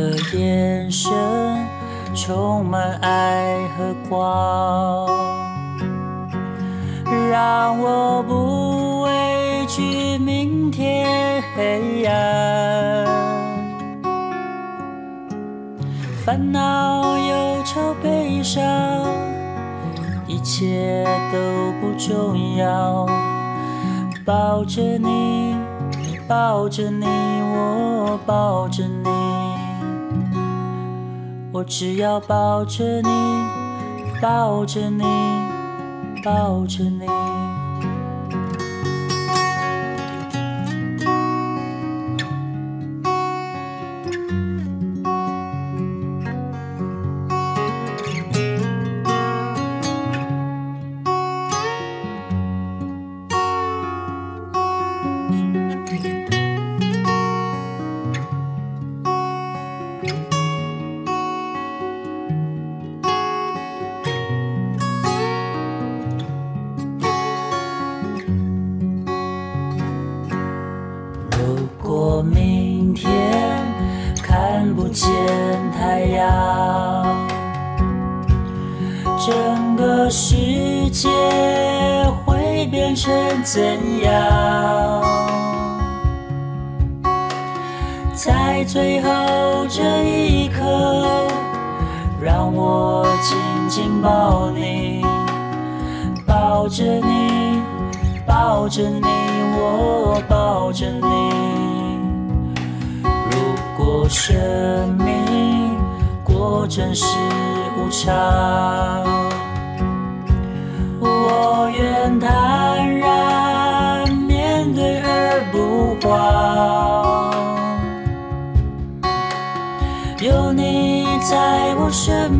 的眼神充满爱和光，让我不畏惧明天黑暗。烦恼、忧愁、悲伤，一切都不重要。抱着你，抱着你，我抱着你。我只要抱着你，抱着你，抱着你。着你，我抱着你。如果生命过真是无常，我愿坦然面对而不慌。有你在我身，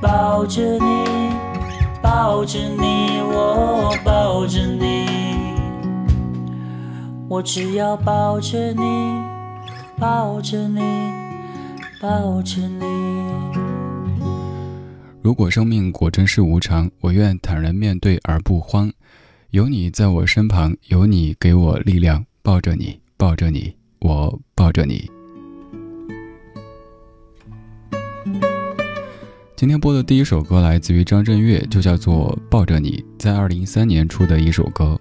抱着你，抱着你，我抱着你，我只要抱着你，抱着你，抱着你。如果生命果真是无常，我愿坦然面对而不慌。有你在我身旁，有你给我力量，抱着你，抱着你，我抱着你。今天播的第一首歌来自于张震岳，就叫做《抱着你》，在二零一三年出的一首歌。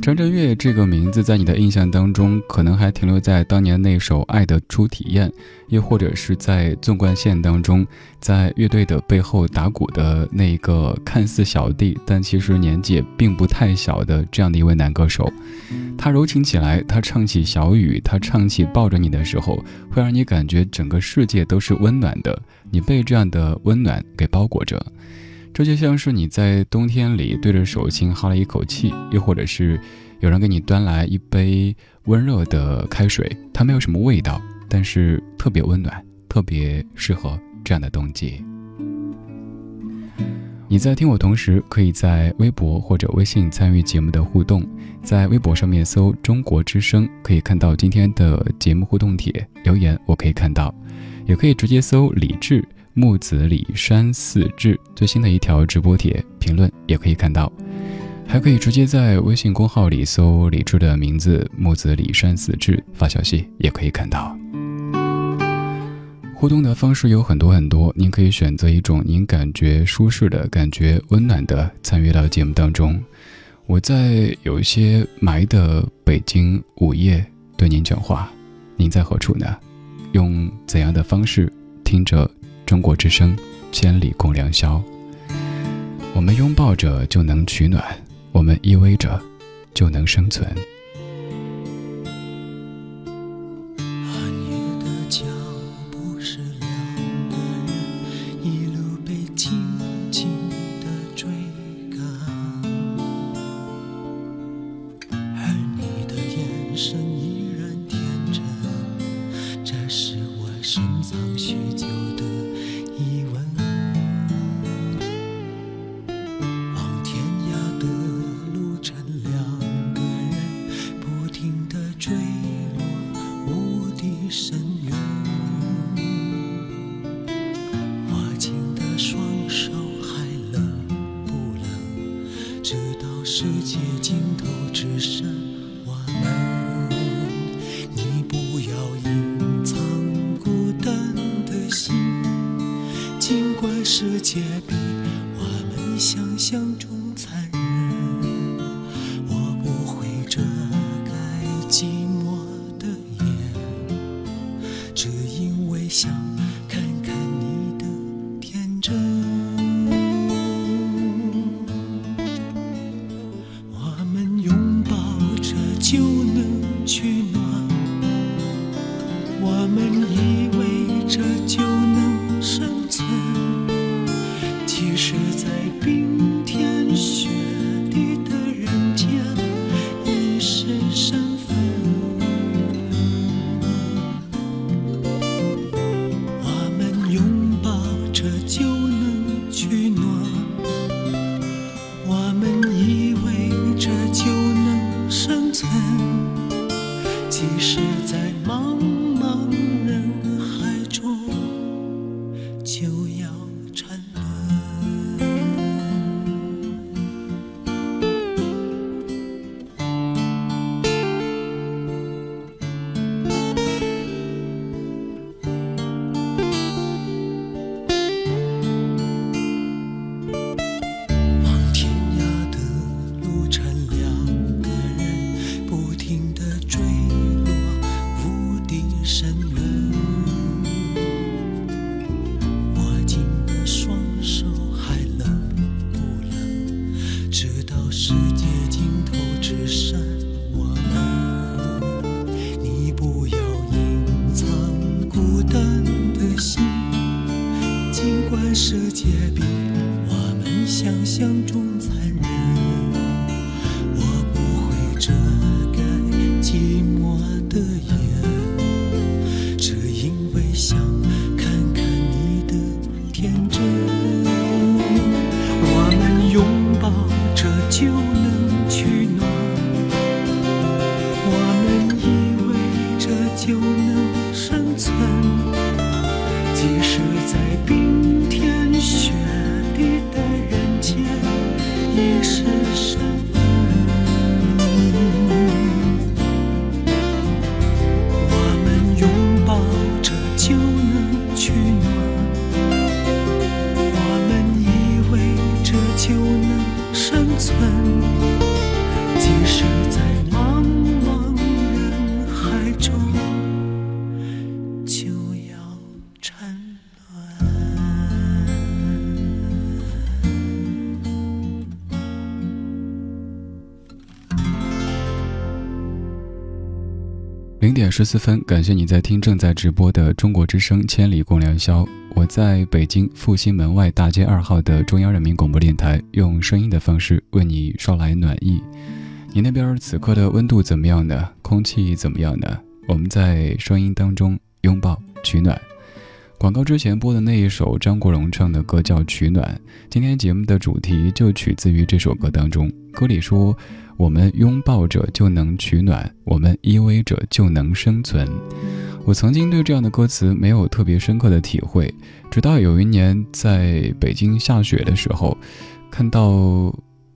张震岳这个名字在你的印象当中，可能还停留在当年那首《爱的初体验》，又或者是在纵贯线当中，在乐队的背后打鼓的那一个看似小弟，但其实年纪也并不太小的这样的一位男歌手。他柔情起来，他唱起小雨，他唱起抱着你的时候，会让你感觉整个世界都是温暖的，你被这样的温暖给包裹着。这就像是你在冬天里对着手心哈了一口气，又或者是有人给你端来一杯温热的开水，它没有什么味道，但是特别温暖，特别适合这样的冬季。你在听我同时，可以在微博或者微信参与节目的互动，在微博上面搜“中国之声”，可以看到今天的节目互动帖留言，我可以看到，也可以直接搜“李志”。木子李山四志最新的一条直播帖评论也可以看到，还可以直接在微信公号里搜李志的名字木子李山四志发消息也可以看到。互动的方式有很多很多，您可以选择一种您感觉舒适的感觉温暖的参与到节目当中。我在有一些霾的北京午夜对您讲话，您在何处呢？用怎样的方式听着？中国之声，千里共良宵。我们拥抱着就能取暖，我们依偎着就能生存。想象中世界比我们想象中。十四分，感谢你在听正在直播的中国之声《千里共良宵》。我在北京复兴门外大街二号的中央人民广播电台，用声音的方式为你捎来暖意。你那边此刻的温度怎么样呢？空气怎么样呢？我们在声音当中拥抱取暖。广告之前播的那一首张国荣唱的歌叫《取暖》，今天节目的主题就取自于这首歌当中。歌里说。我们拥抱着就能取暖，我们依偎着就能生存。我曾经对这样的歌词没有特别深刻的体会，直到有一年在北京下雪的时候，看到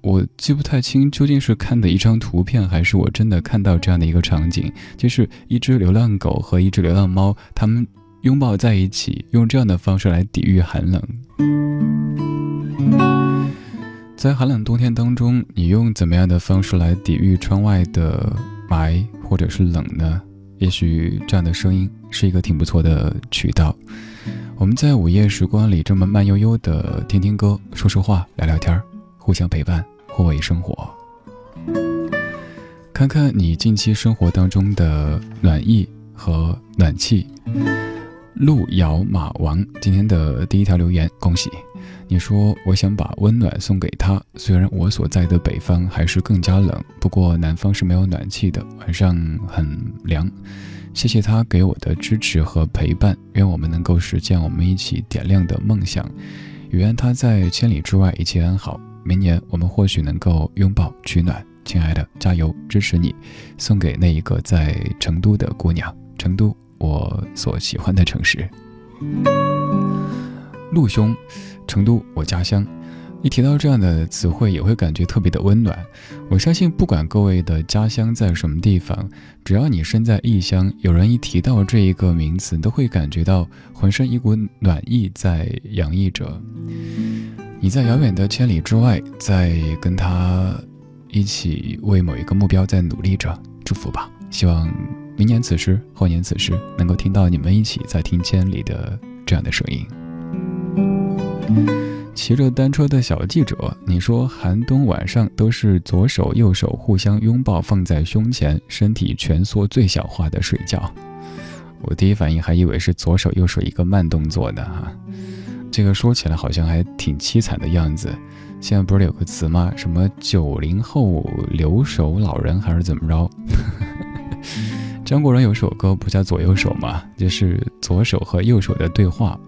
我记不太清究竟是看的一张图片，还是我真的看到这样的一个场景，就是一只流浪狗和一只流浪猫，它们拥抱在一起，用这样的方式来抵御寒冷。在寒冷冬天当中，你用怎么样的方式来抵御窗外的霾或者是冷呢？也许这样的声音是一个挺不错的渠道。我们在午夜时光里这么慢悠悠的听听歌、说说话、聊聊天互相陪伴，互为生活。看看你近期生活当中的暖意和暖气。路遥马王今天的第一条留言，恭喜！你说我想把温暖送给他，虽然我所在的北方还是更加冷，不过南方是没有暖气的，晚上很凉。谢谢他给我的支持和陪伴，愿我们能够实现我们一起点亮的梦想。也愿他在千里之外一切安好。明年我们或许能够拥抱取暖。亲爱的，加油，支持你！送给那一个在成都的姑娘，成都。我所喜欢的城市，陆兄，成都，我家乡。一提到这样的词汇，也会感觉特别的温暖。我相信，不管各位的家乡在什么地方，只要你身在异乡，有人一提到这一个名词，都会感觉到浑身一股暖意在洋溢着。你在遥远的千里之外，在跟他一起为某一个目标在努力着，祝福吧，希望。明年此时，后年此时，能够听到你们一起在听千里的这样的声音。骑着单车的小记者，你说寒冬晚上都是左手右手互相拥抱放在胸前，身体蜷缩最小化的睡觉。我第一反应还以为是左手右手一个慢动作呢哈，这个说起来好像还挺凄惨的样子。现在不是有个词吗？什么九零后留守老人还是怎么着？张国荣有首歌不叫左右手吗？就是左手和右手的对话。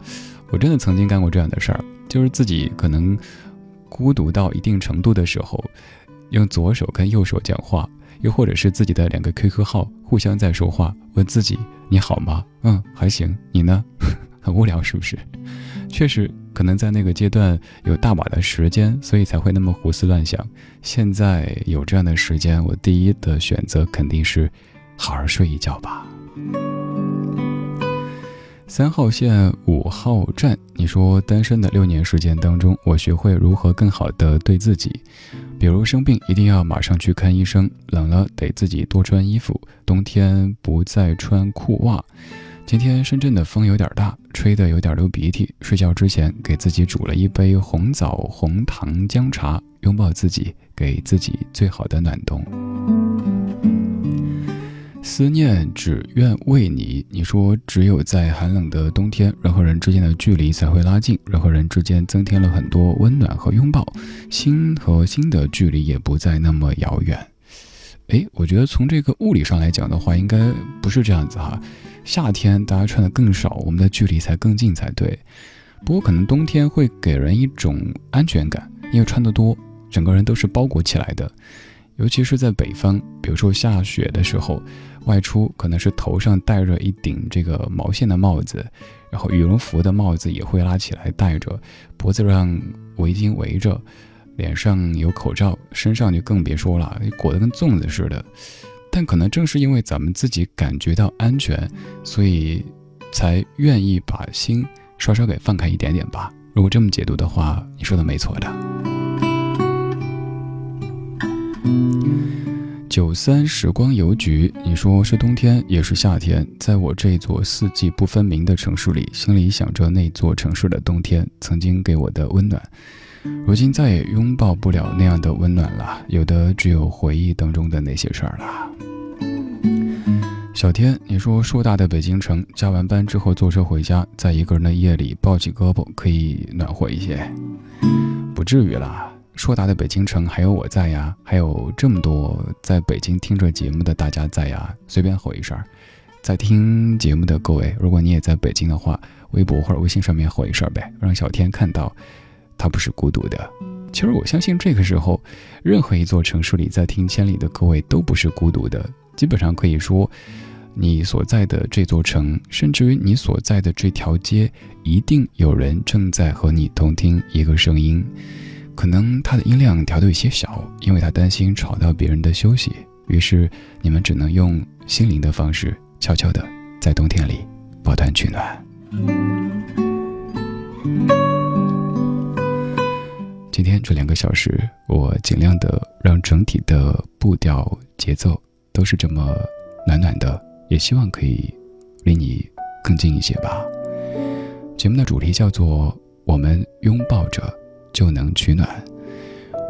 我真的曾经干过这样的事儿，就是自己可能孤独到一定程度的时候，用左手跟右手讲话，又或者是自己的两个 QQ 号互相在说话，问自己你好吗？嗯，还行。你呢？很无聊是不是？确实，可能在那个阶段有大把的时间，所以才会那么胡思乱想。现在有这样的时间，我第一的选择肯定是。好好睡一觉吧。三号线五号站，你说单身的六年时间当中，我学会如何更好的对自己，比如生病一定要马上去看医生，冷了得自己多穿衣服，冬天不再穿裤袜。今天深圳的风有点大，吹得有点流鼻涕，睡觉之前给自己煮了一杯红枣红糖姜茶，拥抱自己，给自己最好的暖冬。思念只愿为你。你说，只有在寒冷的冬天，人和人之间的距离才会拉近，人和人之间增添了很多温暖和拥抱，心和心的距离也不再那么遥远。诶，我觉得从这个物理上来讲的话，应该不是这样子哈。夏天大家穿的更少，我们的距离才更近才对。不过可能冬天会给人一种安全感，因为穿得多。整个人都是包裹起来的。尤其是在北方，比如说下雪的时候，外出可能是头上戴着一顶这个毛线的帽子，然后羽绒服的帽子也会拉起来戴着，脖子上围巾围着，脸上有口罩，身上就更别说了，裹得跟粽子似的。但可能正是因为咱们自己感觉到安全，所以才愿意把心稍稍给放开一点点吧。如果这么解读的话，你说的没错的。九三时光邮局，你说是冬天也是夏天，在我这座四季不分明的城市里，心里想着那座城市的冬天曾经给我的温暖，如今再也拥抱不了那样的温暖了，有的只有回忆当中的那些事儿了。小天，你说硕大的北京城，加完班之后坐车回家，在一个人的夜里抱起胳膊，可以暖和一些，不至于啦。硕大的北京城，还有我在呀，还有这么多在北京听着节目的大家在呀，随便吼一声，在听节目的各位，如果你也在北京的话，微博或者微信上面吼一声呗，让小天看到，他不是孤独的。其实我相信这个时候，任何一座城市里在听千里的各位都不是孤独的，基本上可以说，你所在的这座城，甚至于你所在的这条街，一定有人正在和你同听一个声音。可能他的音量调得有些小，因为他担心吵到别人的休息。于是你们只能用心灵的方式，悄悄的在冬天里抱团取暖。今天这两个小时，我尽量的让整体的步调节奏都是这么暖暖的，也希望可以离你更近一些吧。节目的主题叫做“我们拥抱着”。就能取暖。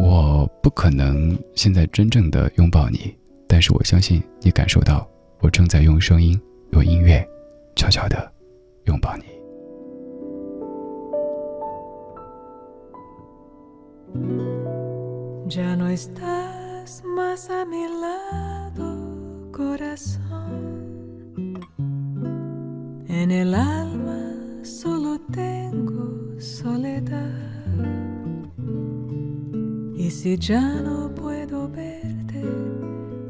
我不可能现在真正的拥抱你，但是我相信你感受到，我正在用声音、用音乐，悄悄的拥抱你。Y si ya no puedo verte,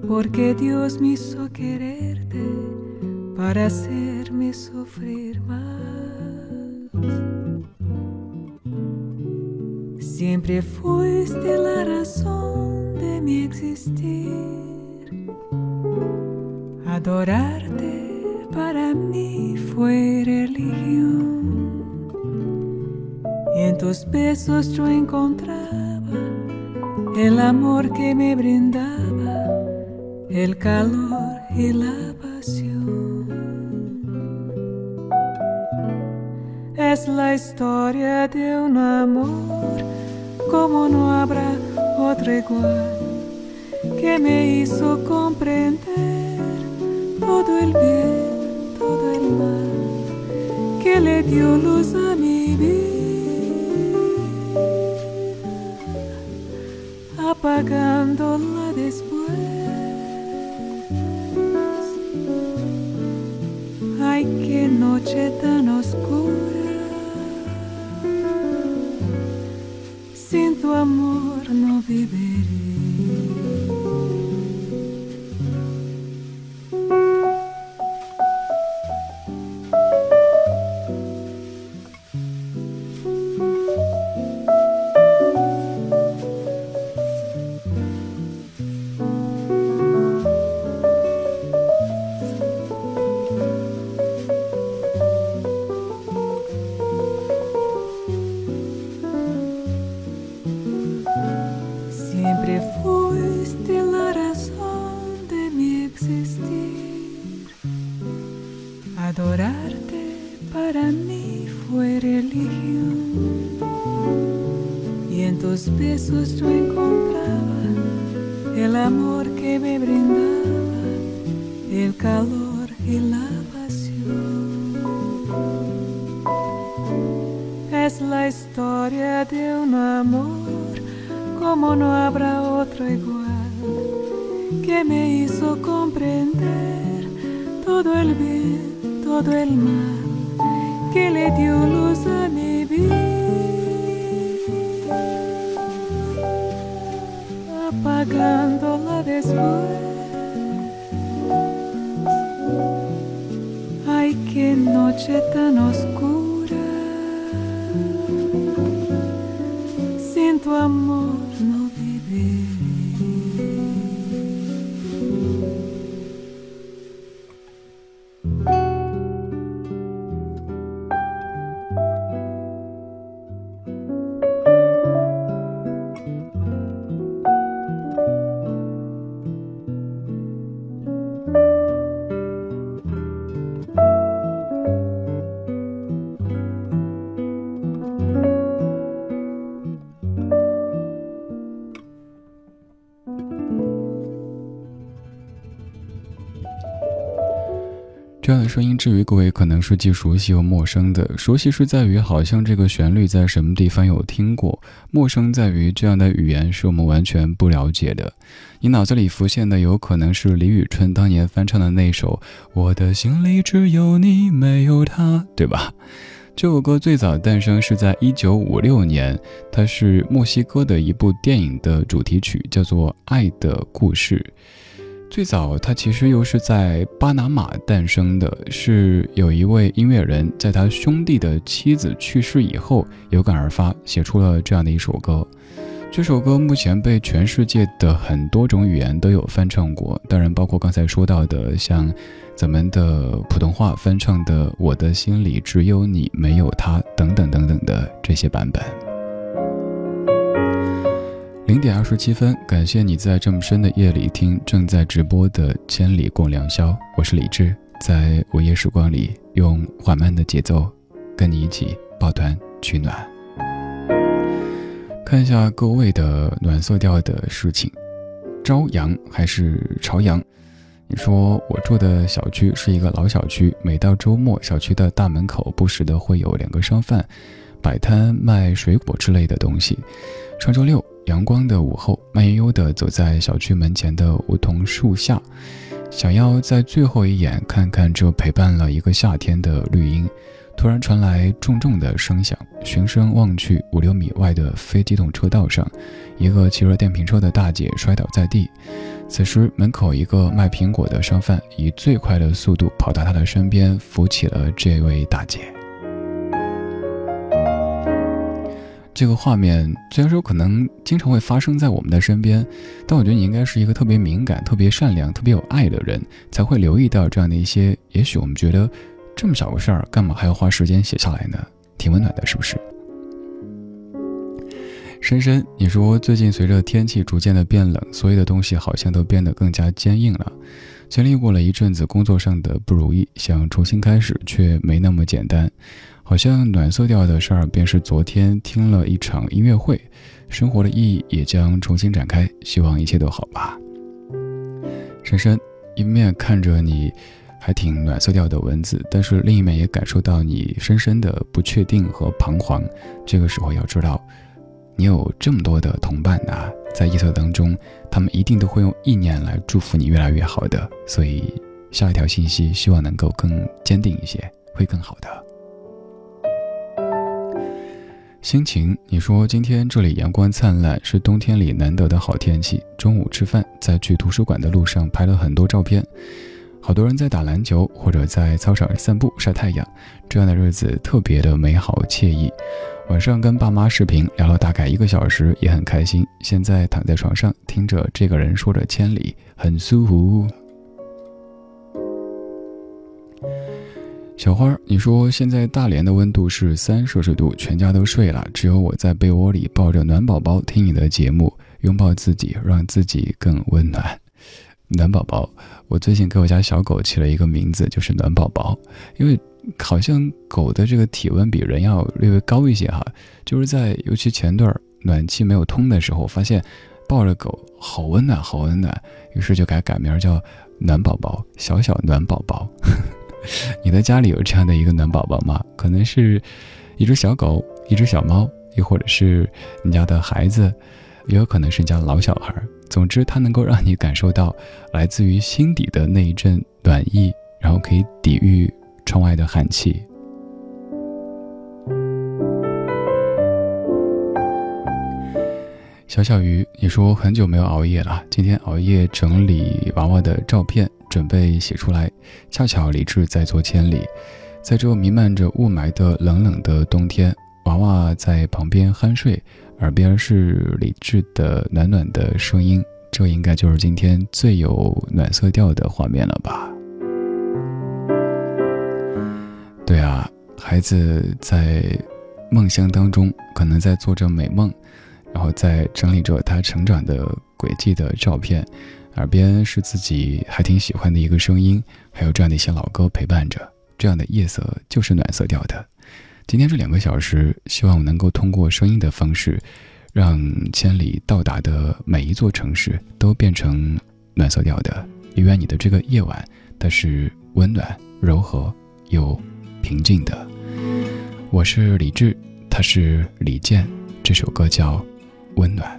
porque Dios me hizo quererte para hacerme sufrir más. Siempre fuiste la razón de mi existir. Adorarte para mí fue religión. Y en tus besos yo encontraba el amor que me brindaba, el calor y la pasión. Es la historia de un amor como no habrá otro igual, que me hizo comprender todo el bien, todo el mal, que le dio luz a mi vida apagándola después. Ay, qué noche tan oscura. Sin tu amor no viviré. 这样的声音，至于各位可能是既熟悉又陌生的。熟悉是在于好像这个旋律在什么地方有听过；陌生在于这样的语言是我们完全不了解的。你脑子里浮现的有可能是李宇春当年翻唱的那首《我的心里只有你没有他》，对吧？这首歌最早诞生是在一九五六年，它是墨西哥的一部电影的主题曲，叫做《爱的故事》。最早，它其实又是在巴拿马诞生的，是有一位音乐人在他兄弟的妻子去世以后有感而发，写出了这样的一首歌。这首歌目前被全世界的很多种语言都有翻唱过，当然包括刚才说到的像咱们的普通话翻唱的《我的心里只有你没有他》等等等等的这些版本。零点二十七分，感谢你在这么深的夜里听正在直播的《千里共良宵》，我是李志，在午夜时光里用缓慢的节奏跟你一起抱团取暖。看一下各位的暖色调的事情，朝阳还是朝阳？你说我住的小区是一个老小区，每到周末，小区的大门口不时的会有两个商贩摆摊卖水果之类的东西。上周六。阳光的午后，慢悠悠地走在小区门前的梧桐树下，想要在最后一眼看看这陪伴了一个夏天的绿荫。突然传来重重的声响，循声望去，五六米外的非机动车道上，一个骑着电瓶车的大姐摔倒在地。此时，门口一个卖苹果的商贩以最快的速度跑到她的身边，扶起了这位大姐。这个画面虽然说可能经常会发生在我们的身边，但我觉得你应该是一个特别敏感、特别善良、特别有爱的人，才会留意到这样的一些。也许我们觉得这么小个事儿，干嘛还要花时间写下来呢？挺温暖的，是不是？深深，你说最近随着天气逐渐的变冷，所有的东西好像都变得更加坚硬了。经历过了一阵子工作上的不如意，想重新开始，却没那么简单。好像暖色调的事儿，便是昨天听了一场音乐会，生活的意义也将重新展开。希望一切都好吧。深深，一面看着你还挺暖色调的文字，但是另一面也感受到你深深的不确定和彷徨。这个时候要知道，你有这么多的同伴啊，在夜色当中，他们一定都会用意念来祝福你越来越好的。所以下一条信息，希望能够更坚定一些，会更好的。心情，你说今天这里阳光灿烂，是冬天里难得的好天气。中午吃饭，在去图书馆的路上拍了很多照片，好多人在打篮球或者在操场散步晒太阳，这样的日子特别的美好惬意。晚上跟爸妈视频聊了大概一个小时，也很开心。现在躺在床上听着这个人说着千里，很舒服。小花，你说现在大连的温度是三摄氏度，全家都睡了，只有我在被窝里抱着暖宝宝听你的节目，拥抱自己，让自己更温暖。暖宝宝，我最近给我家小狗起了一个名字，就是暖宝宝，因为好像狗的这个体温比人要略微高一些哈，就是在尤其前段暖气没有通的时候，发现抱着狗好温暖，好温暖，于是就给它改名叫暖宝宝，小小暖宝宝。你的家里有这样的一个暖宝宝吗？可能是一只小狗，一只小猫，又或者是你家的孩子，也有可能是你家老小孩。总之，它能够让你感受到来自于心底的那一阵暖意，然后可以抵御窗外的寒气。小小鱼，你说很久没有熬夜了，今天熬夜整理娃娃的照片，准备写出来。恰巧李智在做千里，在这弥漫着雾霾的冷冷的冬天，娃娃在旁边酣睡，耳边是李智的暖暖的声音，这应该就是今天最有暖色调的画面了吧？对啊，孩子在梦乡当中，可能在做着美梦。然后在整理着他成长的轨迹的照片，耳边是自己还挺喜欢的一个声音，还有这样的一些老歌陪伴着。这样的夜色就是暖色调的。今天这两个小时，希望我能够通过声音的方式，让千里到达的每一座城市都变成暖色调的。愿你的这个夜晚，它是温暖、柔和又平静的。我是李志，他是李健，这首歌叫。温暖，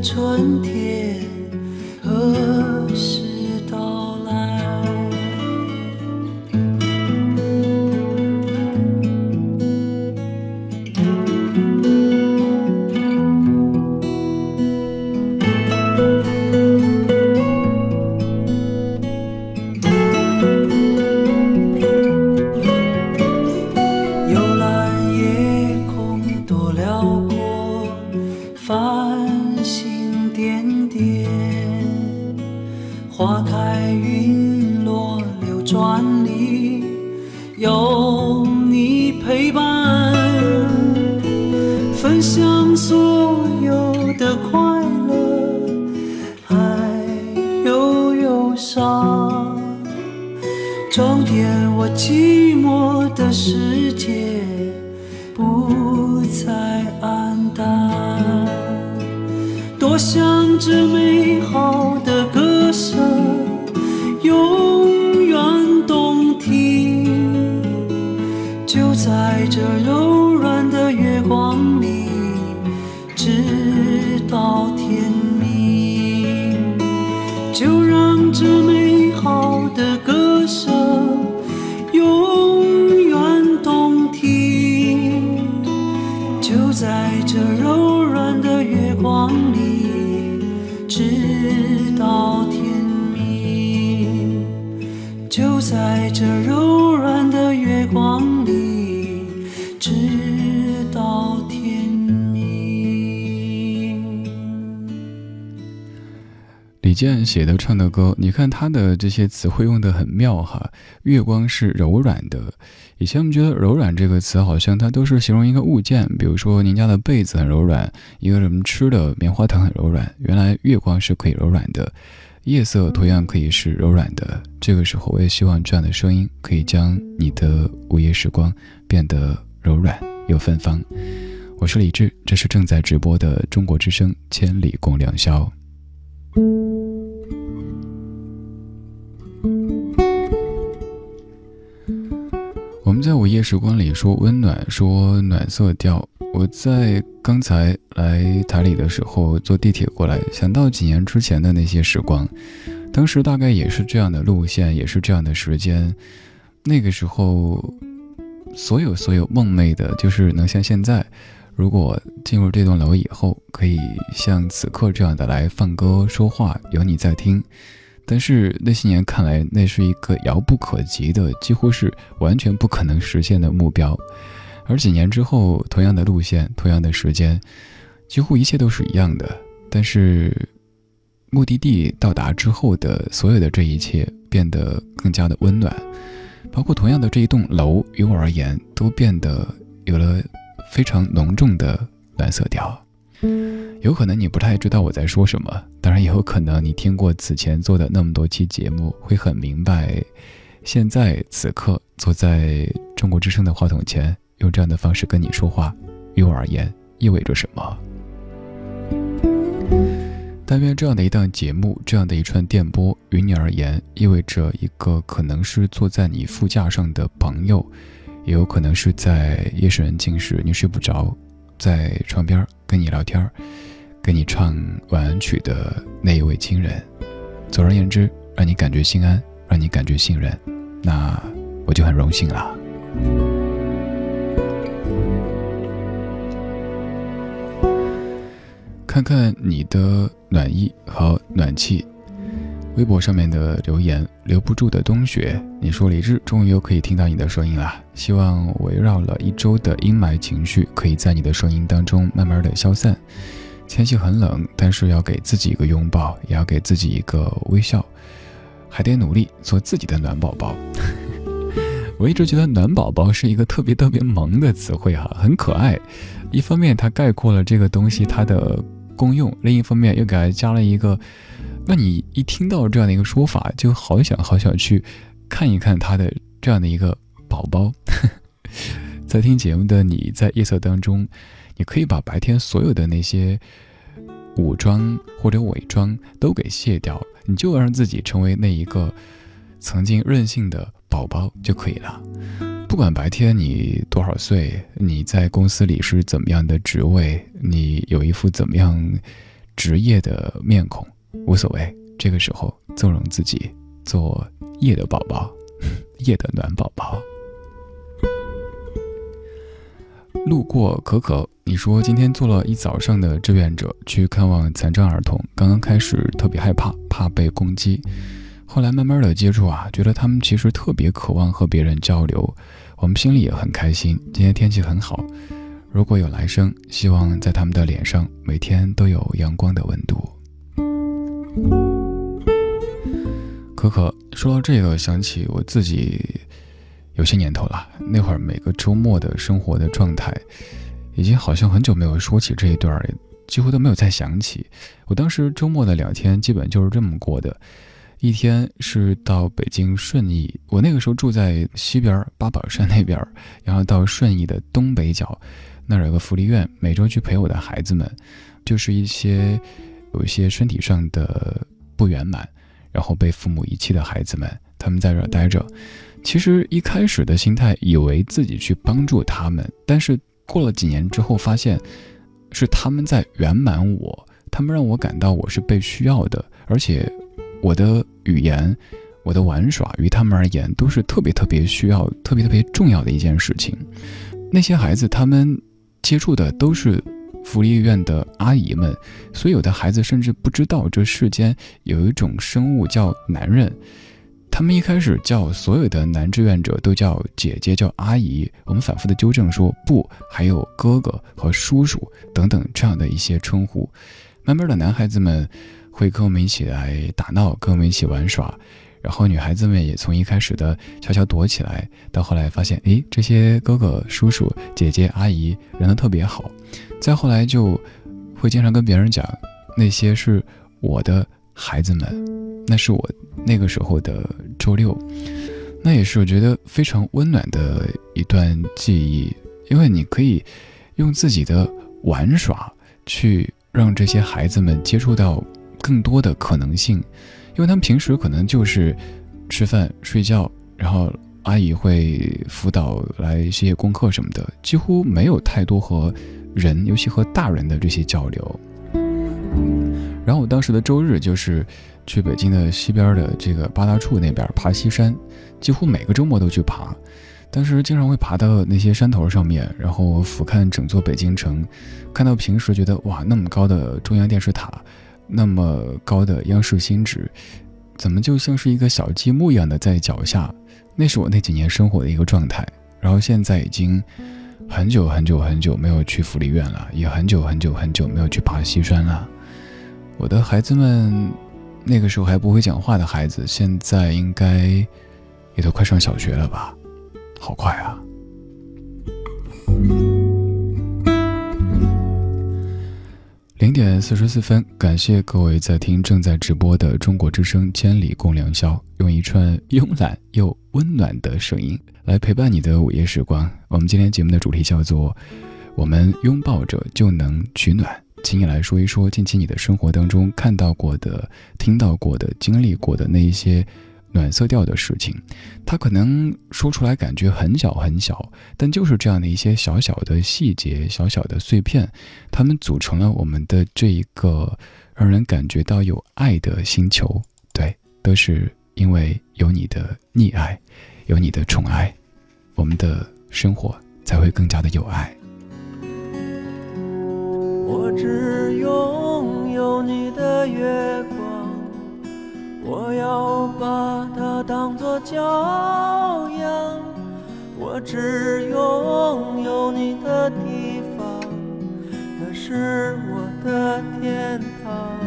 春天，健写的唱的歌，你看他的这些词汇用的很妙哈。月光是柔软的，以前我们觉得柔软这个词好像它都是形容一个物件，比如说您家的。被子很柔软，一个人吃的。棉花糖很柔软。原来月光是可以柔软的，夜色同样可以是柔软的。这个时候，我也希望这样的。声音可以将你的。午夜时光变得柔软又芬芳。我是李志，这是正在直播的。中国之声《千里共良宵》。我们在午夜时光里说温暖，说暖色调。我在刚才来台里的时候，坐地铁过来，想到几年之前的那些时光，当时大概也是这样的路线，也是这样的时间。那个时候，所有所有梦寐的，就是能像现在。如果进入这栋楼以后，可以像此刻这样的来放歌说话，有你在听。但是那些年看来，那是一个遥不可及的，几乎是完全不可能实现的目标。而几年之后，同样的路线，同样的时间，几乎一切都是一样的。但是目的地到达之后的所有的这一切，变得更加的温暖，包括同样的这一栋楼，于我而言，都变得有了。非常浓重的蓝色调，有可能你不太知道我在说什么，当然也有可能你听过此前做的那么多期节目，会很明白，现在此刻坐在中国之声的话筒前，用这样的方式跟你说话，于我而言意味着什么。但愿这样的一档节目，这样的一串电波，于你而言，意味着一个可能是坐在你副驾上的朋友，也有可能是在夜深人静时你睡不着，在床边跟你聊天儿，给你唱晚安曲的那一位亲人。总而言之，让你感觉心安，让你感觉信任，那我就很荣幸了。看看你的暖意和暖气。微博上面的留言，留不住的冬雪，你说李志终于又可以听到你的声音了。希望围绕了一周的阴霾情绪，可以在你的声音当中慢慢的消散。天气很冷，但是要给自己一个拥抱，也要给自己一个微笑，还得努力做自己的暖宝宝。我一直觉得暖宝宝是一个特别特别萌的词汇哈，很可爱。一方面它概括了这个东西它的功用，另一方面又给它加了一个，那你一听到这样的一个说法，就好想好想去看一看它的这样的一个宝宝。在听节目的你在夜色当中。你可以把白天所有的那些武装或者伪装都给卸掉，你就让自己成为那一个曾经任性的宝宝就可以了。不管白天你多少岁，你在公司里是怎么样的职位，你有一副怎么样职业的面孔，无所谓。这个时候，纵容自己做夜的宝宝，夜的暖宝宝。路过可可，你说今天做了一早上的志愿者，去看望残障儿童。刚刚开始特别害怕，怕被攻击，后来慢慢的接触啊，觉得他们其实特别渴望和别人交流，我们心里也很开心。今天天气很好，如果有来生，希望在他们的脸上每天都有阳光的温度。可可说到这个，想起我自己。有些年头了，那会儿每个周末的生活的状态，已经好像很久没有说起这一段，几乎都没有再想起。我当时周末的两天基本就是这么过的：一天是到北京顺义，我那个时候住在西边八宝山那边，然后到顺义的东北角，那儿有个福利院，每周去陪我的孩子们，就是一些有一些身体上的不圆满，然后被父母遗弃的孩子们，他们在这儿待着。其实一开始的心态以为自己去帮助他们，但是过了几年之后发现，是他们在圆满我，他们让我感到我是被需要的，而且我的语言、我的玩耍于他们而言都是特别特别需要、特别特别重要的一件事情。那些孩子他们接触的都是福利院的阿姨们，所以有的孩子甚至不知道这世间有一种生物叫男人。他们一开始叫所有的男志愿者都叫姐姐，叫阿姨。我们反复的纠正说不，还有哥哥和叔叔等等这样的一些称呼。慢慢的，男孩子们会跟我们一起来打闹，跟我们一起玩耍。然后女孩子们也从一开始的悄悄躲起来，到后来发现，诶，这些哥哥、叔叔、姐姐、阿姨人都特别好。再后来就会经常跟别人讲，那些是我的孩子们，那是我。那个时候的周六，那也是我觉得非常温暖的一段记忆，因为你可以用自己的玩耍去让这些孩子们接触到更多的可能性，因为他们平时可能就是吃饭、睡觉，然后阿姨会辅导来写写功课什么的，几乎没有太多和人，尤其和大人的这些交流。然后我当时的周日就是。去北京的西边的这个八大处那边爬西山，几乎每个周末都去爬。当时经常会爬到那些山头上面，然后俯瞰整座北京城，看到平时觉得哇那么高的中央电视塔，那么高的央视新址，怎么就像是一个小积木一样的在脚下？那是我那几年生活的一个状态。然后现在已经很久很久很久没有去福利院了，也很久很久很久没有去爬西山了。我的孩子们。那个时候还不会讲话的孩子，现在应该也都快上小学了吧？好快啊！零点四十四分，感谢各位在听正在直播的中国之声《千里共良宵》，用一串慵懒又温暖的声音来陪伴你的午夜时光。我们今天节目的主题叫做“我们拥抱着就能取暖”。请你来说一说近期你的生活当中看到过的、听到过的、经历过的那一些暖色调的事情。它可能说出来感觉很小很小，但就是这样的一些小小的细节、小小的碎片，它们组成了我们的这一个让人感觉到有爱的星球。对，都是因为有你的溺爱，有你的宠爱，我们的生活才会更加的有爱。我只拥有你的月光，我要把它当作骄阳。我只拥有你的地方，那是我的天堂。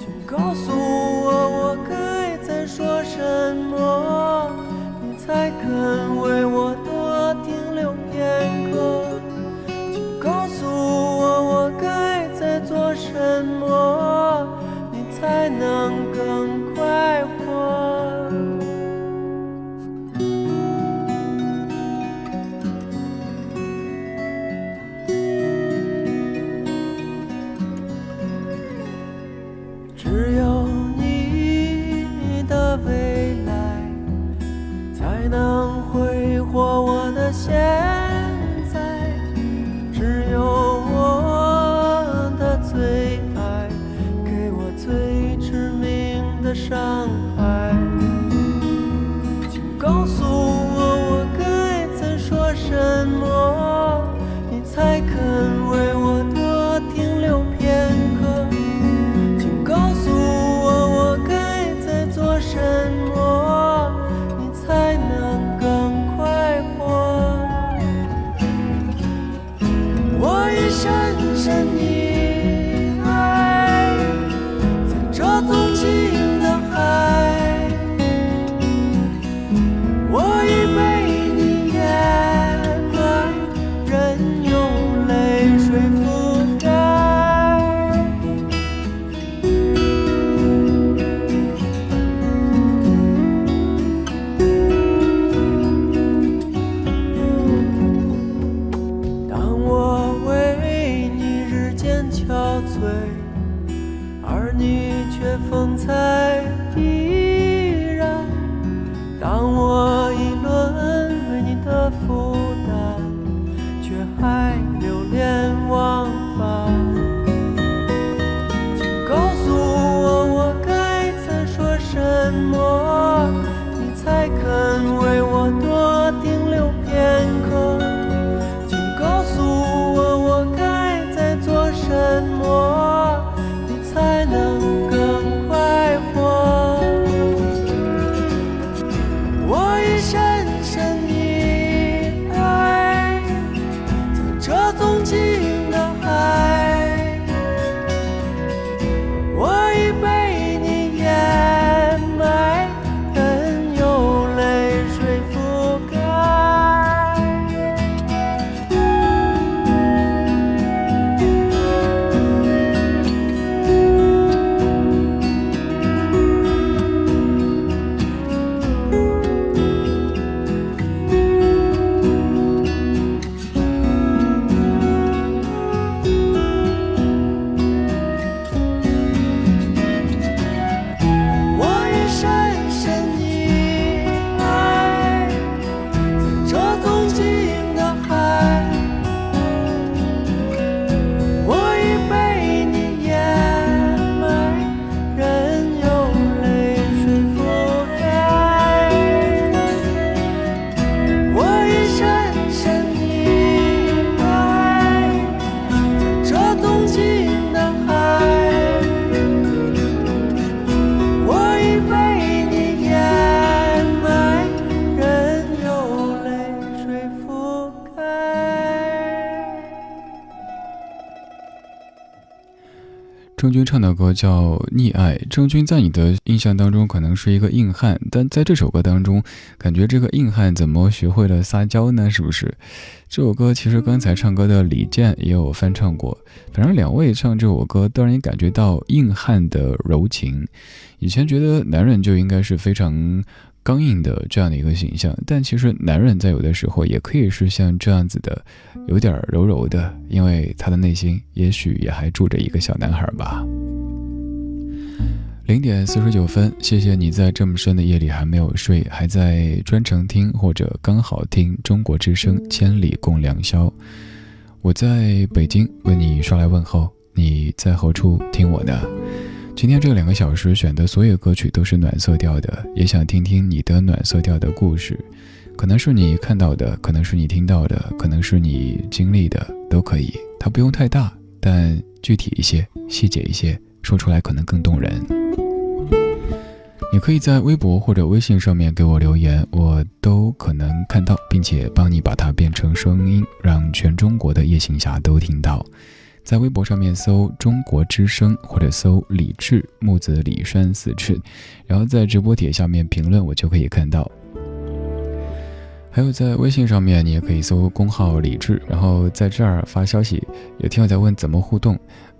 请告诉我，我该再说什么，你才肯为我歌叫《溺爱》。郑钧在你的印象当中可能是一个硬汉，但在这首歌当中，感觉这个硬汉怎么学会了撒娇呢？是不是？这首歌其实刚才唱歌的李健也有翻唱过，反正两位唱这首歌都让你感觉到硬汉的柔情。以前觉得男人就应该是非常。刚硬的这样的一个形象，但其实男人在有的时候也可以是像这样子的，有点柔柔的，因为他的内心也许也还住着一个小男孩吧。零点四十九分，谢谢你在这么深的夜里还没有睡，还在专程听或者刚好听中国之声《千里共良宵》。我在北京为你捎来问候，你在何处听我呢？今天这两个小时选的所有歌曲都是暖色调的，也想听听你的暖色调的故事，可能是你看到的，可能是你听到的，可能是你经历的，都可以。它不用太大，但具体一些、细节一些，说出来可能更动人。你可以在微博或者微信上面给我留言，我都可能看到，并且帮你把它变成声音，让全中国的夜行侠都听到。在微博上面搜“中国之声”或者搜“李志木子李山四志”，然后在直播帖下面评论，我就可以看到。还有在微信上面，你也可以搜公号“李志”，然后在这儿发消息。有听友在问怎么互动，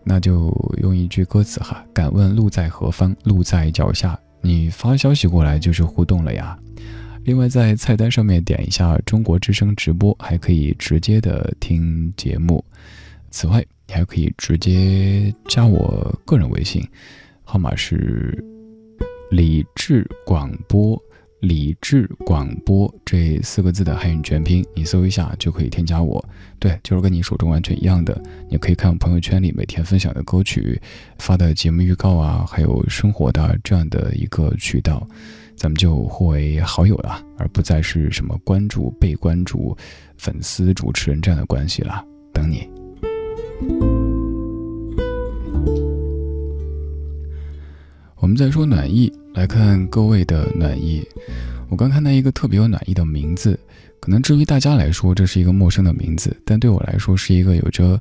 那就用一句歌词哈：“敢问路在何方？路在脚下。”你发消息过来就是互动了呀。另外在菜单上面点一下“中国之声直播”，还可以直接的听节目。此外，你还可以直接加我个人微信，号码是李智广播，理智广播这四个字的汉语全拼，你搜一下就可以添加我。对，就是跟你手中完全一样的，你可以看我朋友圈里每天分享的歌曲、发的节目预告啊，还有生活的这样的一个渠道，咱们就互为好友了，而不再是什么关注、被关注、粉丝、主持人这样的关系了。等你。我们再说暖意，来看各位的暖意。我刚看到一个特别有暖意的名字，可能至于大家来说这是一个陌生的名字，但对我来说是一个有着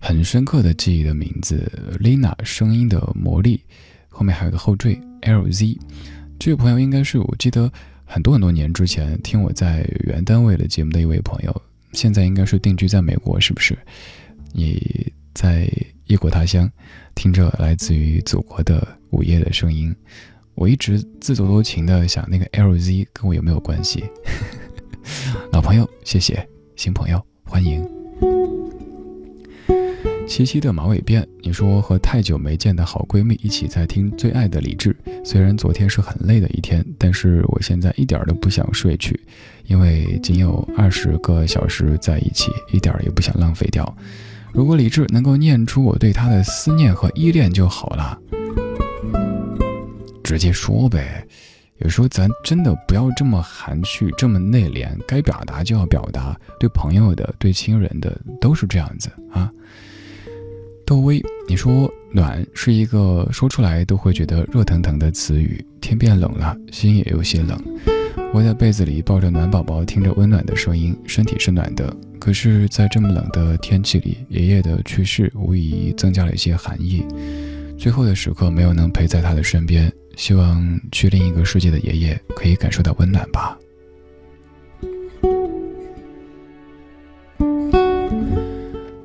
很深刻的记忆的名字。Lina 声音的魔力，后面还有个后缀 LZ。这位朋友应该是我记得很多很多年之前听我在原单位的节目的一位朋友，现在应该是定居在美国，是不是？你在异国他乡，听着来自于祖国的午夜的声音，我一直自作多情的想，那个 LZ 跟我有没有关系？老朋友，谢谢；新朋友，欢迎。七七的马尾辫，你说和太久没见的好闺蜜一起在听最爱的李志。虽然昨天是很累的一天，但是我现在一点都不想睡去，因为仅有二十个小时在一起，一点也不想浪费掉。如果李智能够念出我对他的思念和依恋就好了，直接说呗。有时候咱真的不要这么含蓄，这么内敛，该表达就要表达。对朋友的，对亲人的，都是这样子啊。窦薇，你说暖是一个说出来都会觉得热腾腾的词语。天变冷了，心也有些冷。窝在被子里抱着暖宝宝，听着温暖的声音，身体是暖的。可是，在这么冷的天气里，爷爷的去世无疑增加了一些寒意。最后的时刻没有能陪在他的身边，希望去另一个世界的爷爷可以感受到温暖吧。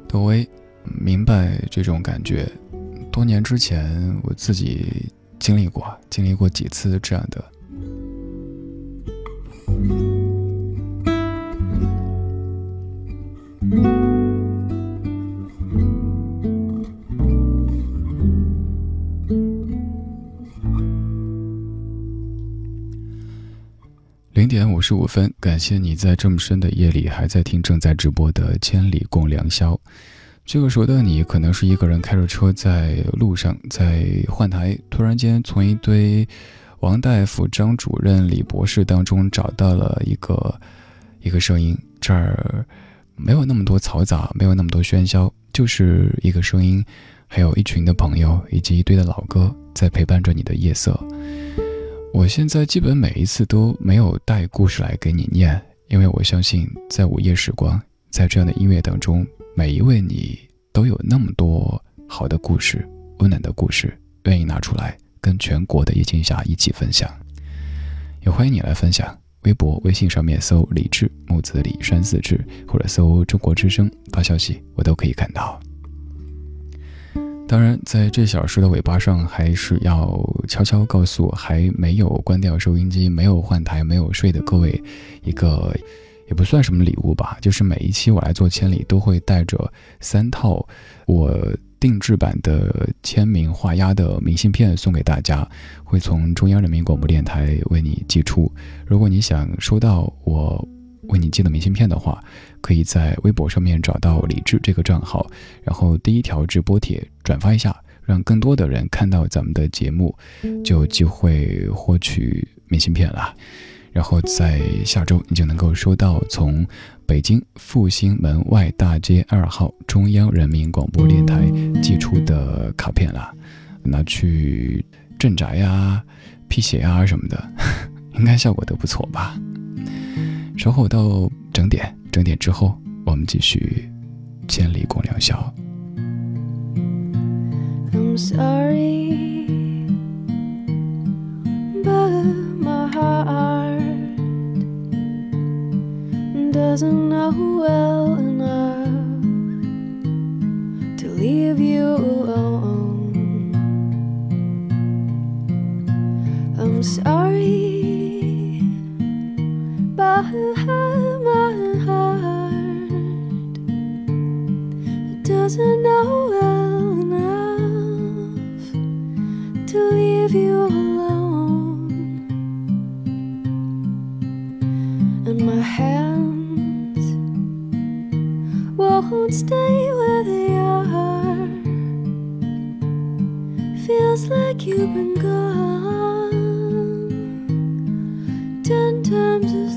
窦薇，明白这种感觉。多年之前，我自己经历过，经历过几次这样的。十五分，感谢你在这么深的夜里还在听正在直播的《千里共良宵》。这个时候的你，可能是一个人开着车在路上，在换台，突然间从一堆王大夫、张主任、李博士当中找到了一个一个声音，这儿没有那么多嘈杂，没有那么多喧嚣，就是一个声音，还有一群的朋友以及一堆的老歌在陪伴着你的夜色。我现在基本每一次都没有带故事来给你念，因为我相信在午夜时光，在这样的音乐当中，每一位你都有那么多好的故事、温暖的故事，愿意拿出来跟全国的夜行侠一起分享。也欢迎你来分享，微博、微信上面搜“李志木子李山四志”，或者搜“中国之声”发消息，我都可以看到。当然，在这小时的尾巴上，还是要悄悄告诉还没有关掉收音机、没有换台、没有睡的各位，一个也不算什么礼物吧，就是每一期我来做千里，都会带着三套我定制版的签名画押的明信片送给大家，会从中央人民广播电台为你寄出。如果你想收到我。为你寄的明信片的话，可以在微博上面找到李志这个账号，然后第一条直播帖转发一下，让更多的人看到咱们的节目，就有机会获取明信片了。然后在下周，你就能够收到从北京复兴门外大街二号中央人民广播电台寄出的卡片了，拿去镇宅呀、辟邪啊什么的，应该效果都不错吧。稍后到整点，整点之后，我们继续千里共良宵。I'm sorry, but my heart doesn't know well enough to leave you alone. I'm sorry but my heart doesn't know well enough to leave you alone, and my hands won't stay where they are. Feels like you've been gone ten times as